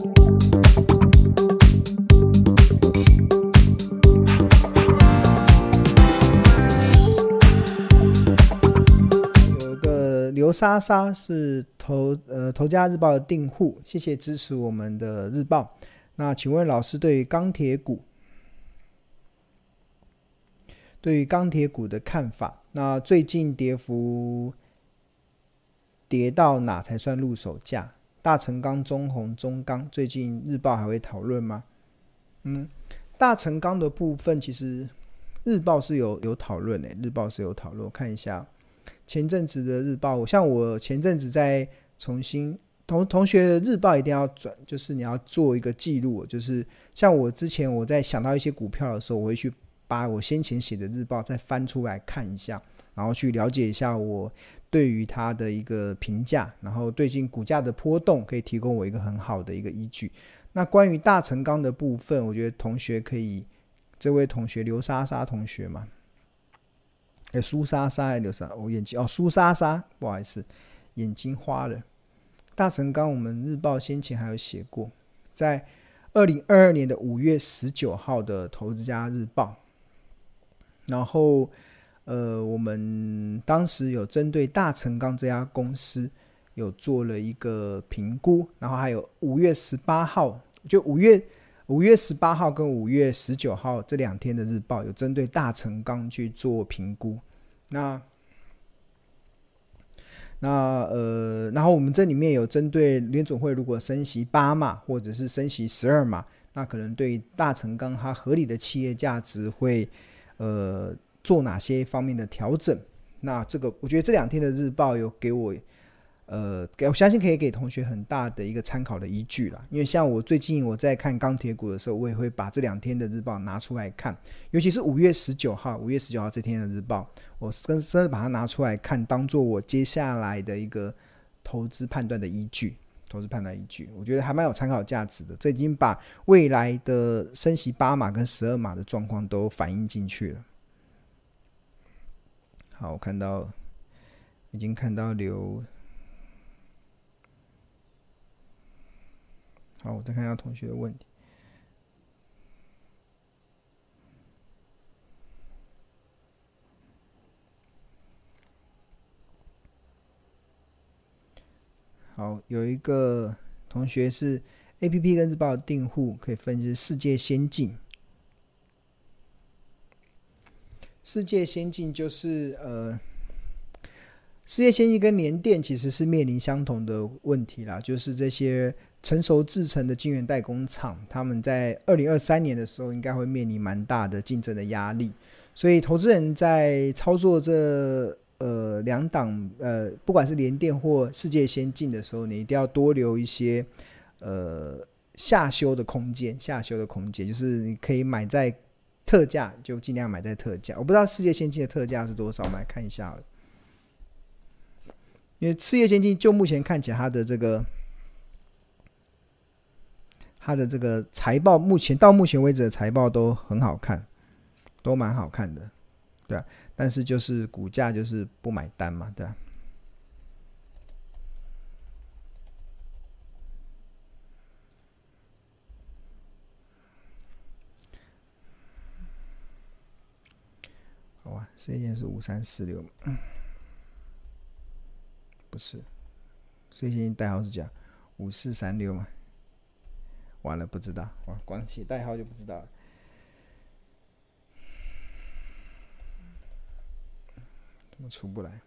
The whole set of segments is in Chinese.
有一个刘莎莎是头呃头家日报的订户，谢谢支持我们的日报。那请问老师对钢铁股，对于钢铁股的看法？那最近跌幅跌到哪才算入手价？大成钢、中鸿、中钢，最近日报还会讨论吗？嗯，大成钢的部分其实日报是有有讨论诶，日报是有讨论。看一下前阵子的日报，像我前阵子在重新。同同学的日报一定要转，就是你要做一个记录。就是像我之前我在想到一些股票的时候，我会去把我先前写的日报再翻出来看一下，然后去了解一下我对于它的一个评价，然后最近股价的波动可以提供我一个很好的一个依据。那关于大成钢的部分，我觉得同学可以，这位同学刘莎莎同学嘛，哎，苏莎莎还是刘莎？我眼睛哦，苏莎莎，不好意思，眼睛花了。大成钢，我们日报先前还有写过，在二零二二年的五月十九号的投资家日报，然后呃，我们当时有针对大成钢这家公司有做了一个评估，然后还有五月十八号，就五月五月十八号跟五月十九号这两天的日报有针对大成钢去做评估，那。那呃，然后我们这里面有针对联准会如果升息八码或者是升息十二码，那可能对大成钢它合理的企业价值会呃做哪些方面的调整？那这个我觉得这两天的日报有给我。呃，给我相信可以给同学很大的一个参考的依据啦。因为像我最近我在看钢铁股的时候，我也会把这两天的日报拿出来看，尤其是五月十九号，五月十九号这天的日报，我真真的把它拿出来看，当做我接下来的一个投资判断的依据，投资判断依据，我觉得还蛮有参考价值的。这已经把未来的升息八码跟十二码的状况都反映进去了。好，我看到已经看到刘。好，我再看一下同学的问题。好，有一个同学是 APP 跟日报的订户，可以分析世界先进。世界先进就是呃，世界先进跟联电其实是面临相同的问题啦，就是这些。成熟制程的晶圆代工厂，他们在二零二三年的时候应该会面临蛮大的竞争的压力，所以投资人在操作这呃两档呃，不管是联电或世界先进的时候，你一定要多留一些呃下修的空间，下修的空间就是你可以买在特价，就尽量买在特价。我不知道世界先进的特价是多少，我们来看一下。因为世界先进就目前看起来它的这个。它的这个财报，目前到目前为止的财报都很好看，都蛮好看的，对啊，但是就是股价就是不买单嘛，对啊。这一件是五三四六，不是，这一件代号是讲五四三六嘛。完了，不知道，哇，光写代号就不知道了，怎么出不来？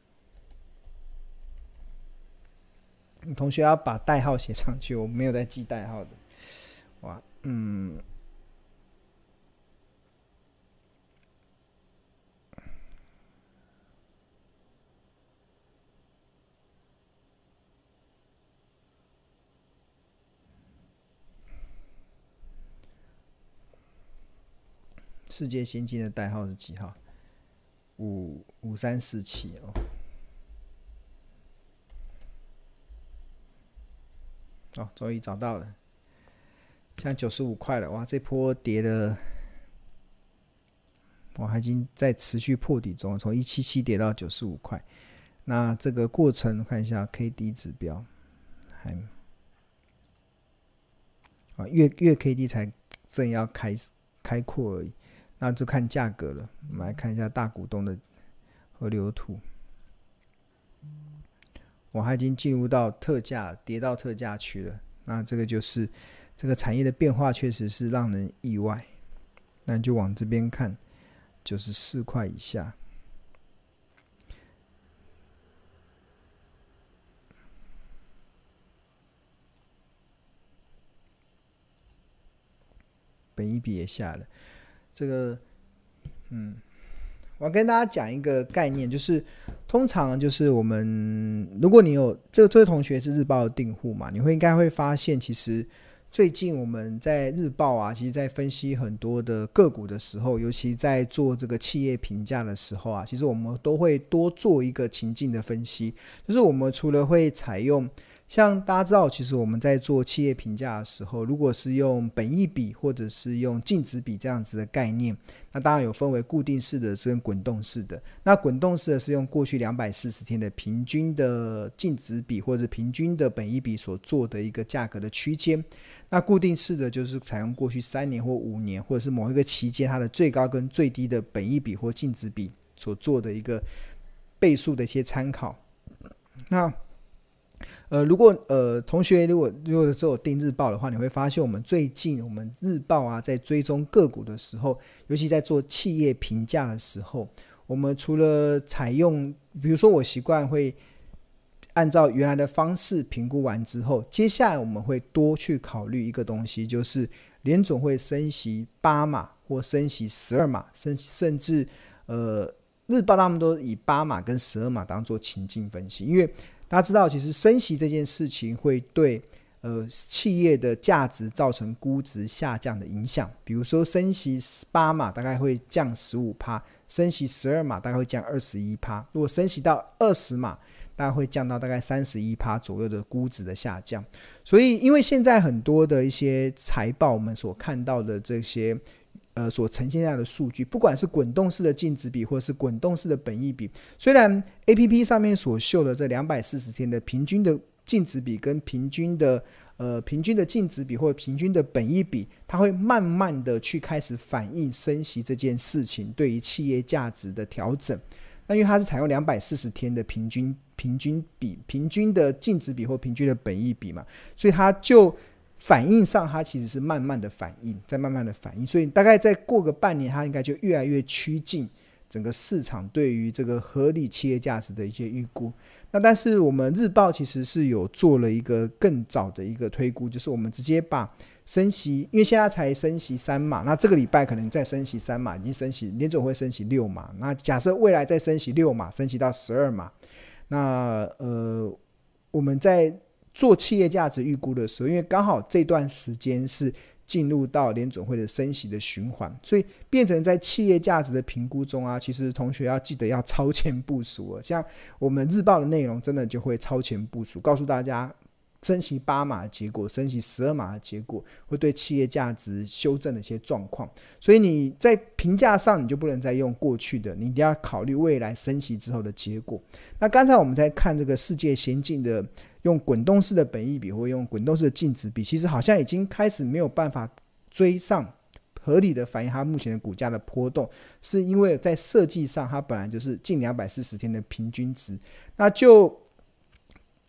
同学要把代号写上去，我没有在记代号的，哇，嗯。世界先进的代号是几号？五五三四七哦。哦，终于找到了，现在九十五块了。哇，这波跌的，我还已经在持续破底中，从一七七跌到九十五块。那这个过程看一下 K D 指标，还啊，月月 K D 才正要开开阔而已，那就看价格了。我们来看一下大股东的河流图，我还已经进入到特价，跌到特价区了。那这个就是这个产业的变化，确实是让人意外。那就往这边看，就是四块以下。本一笔也下了，这个，嗯，我跟大家讲一个概念，就是通常就是我们，如果你有这个这位同学是日报的订户嘛，你会应该会发现，其实最近我们在日报啊，其实在分析很多的个股的时候，尤其在做这个企业评价的时候啊，其实我们都会多做一个情境的分析，就是我们除了会采用。像大家知道，其实我们在做企业评价的时候，如果是用本益比或者是用净值比这样子的概念，那当然有分为固定式的跟滚动式的。那滚动式的是用过去两百四十天的平均的净值比或者平均的本益比所做的一个价格的区间。那固定式的就是采用过去三年或五年或者是某一个期间它的最高跟最低的本益比或净值比所做的一个倍数的一些参考。那呃，如果呃同学如果如果是有订日报的话，你会发现我们最近我们日报啊，在追踪个股的时候，尤其在做企业评价的时候，我们除了采用，比如说我习惯会按照原来的方式评估完之后，接下来我们会多去考虑一个东西，就是联总会升息八码或升息十二码，甚甚至呃日报他们都以八码跟十二码当做情境分析，因为。大家知道，其实升息这件事情会对呃企业的价值造成估值下降的影响。比如说，升息八码大概会降十五趴，升息十二码大概会降二十一趴。如果升息到二十码，大概会降到大概三十一趴左右的估值的下降。所以，因为现在很多的一些财报，我们所看到的这些。呃，所呈现下的数据，不管是滚动式的净值比，或是滚动式的本益比，虽然 APP 上面所秀的这两百四十天的平均的净值比跟平均的呃平均的净值比或平均的本益比，它会慢慢的去开始反映升息这件事情对于企业价值的调整。那因为它是采用两百四十天的平均平均比、平均的净值比或平均的本益比嘛，所以它就。反应上，它其实是慢慢的反应，在慢慢的反应，所以大概再过个半年，它应该就越来越趋近整个市场对于这个合理企业价值的一些预估。那但是我们日报其实是有做了一个更早的一个推估，就是我们直接把升息，因为现在才升息三码，那这个礼拜可能再升息三码，已经升息，年总会升息六码。那假设未来再升息六码，升息到十二码，那呃，我们在。做企业价值预估的时候，因为刚好这段时间是进入到联准会的升息的循环，所以变成在企业价值的评估中啊，其实同学要记得要超前部署。像我们日报的内容，真的就会超前部署，告诉大家。升息八码的结果，升息十二码的结果，会对企业价值修正的一些状况。所以你在评价上，你就不能再用过去的，你一定要考虑未来升息之后的结果。那刚才我们在看这个世界先进的用滚动式的本益比，或用滚动式的净值比，其实好像已经开始没有办法追上合理的反映它目前的股价的波动，是因为在设计上它本来就是近两百四十天的平均值，那就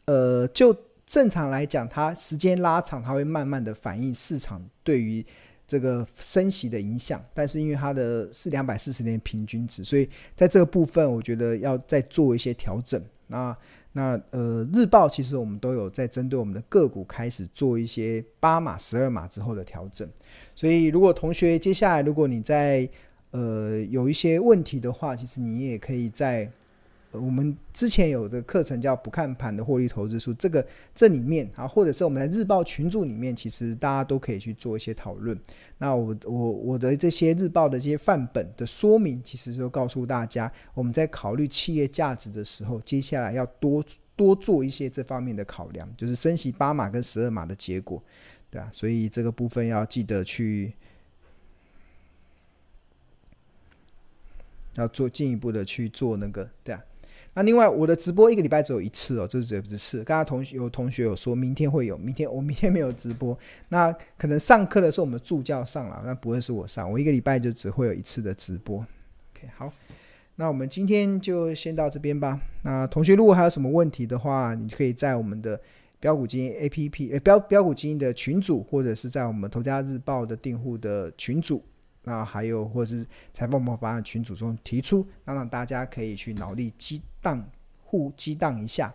呃就。正常来讲，它时间拉长，它会慢慢的反映市场对于这个升息的影响。但是因为它的是两百四十年平均值，所以在这个部分，我觉得要再做一些调整。那那呃，日报其实我们都有在针对我们的个股开始做一些八码、十二码之后的调整。所以如果同学接下来如果你在呃有一些问题的话，其实你也可以在。我们之前有的课程叫不看盘的获利投资书，这个这里面啊，或者是我们在日报群组里面，其实大家都可以去做一些讨论。那我我我的这些日报的这些范本的说明，其实就告诉大家，我们在考虑企业价值的时候，接下来要多多做一些这方面的考量，就是升息八码跟十二码的结果，对啊，所以这个部分要记得去要做进一步的去做那个，对啊。那另外，我的直播一个礼拜只有一次哦，这是只有一次。刚刚同学有同学有说明天会有，明天我明天没有直播，那可能上课的时候我们助教上了，那不会是我上，我一个礼拜就只会有一次的直播。OK，好，那我们今天就先到这边吧。那同学如果还有什么问题的话，你可以在我们的标股基金 APP，呃，标标股基金的群组，或者是在我们头家日报的订户的群组。那还有，或是财报魔法的群组中提出，那让大家可以去脑力激荡，互激荡一下。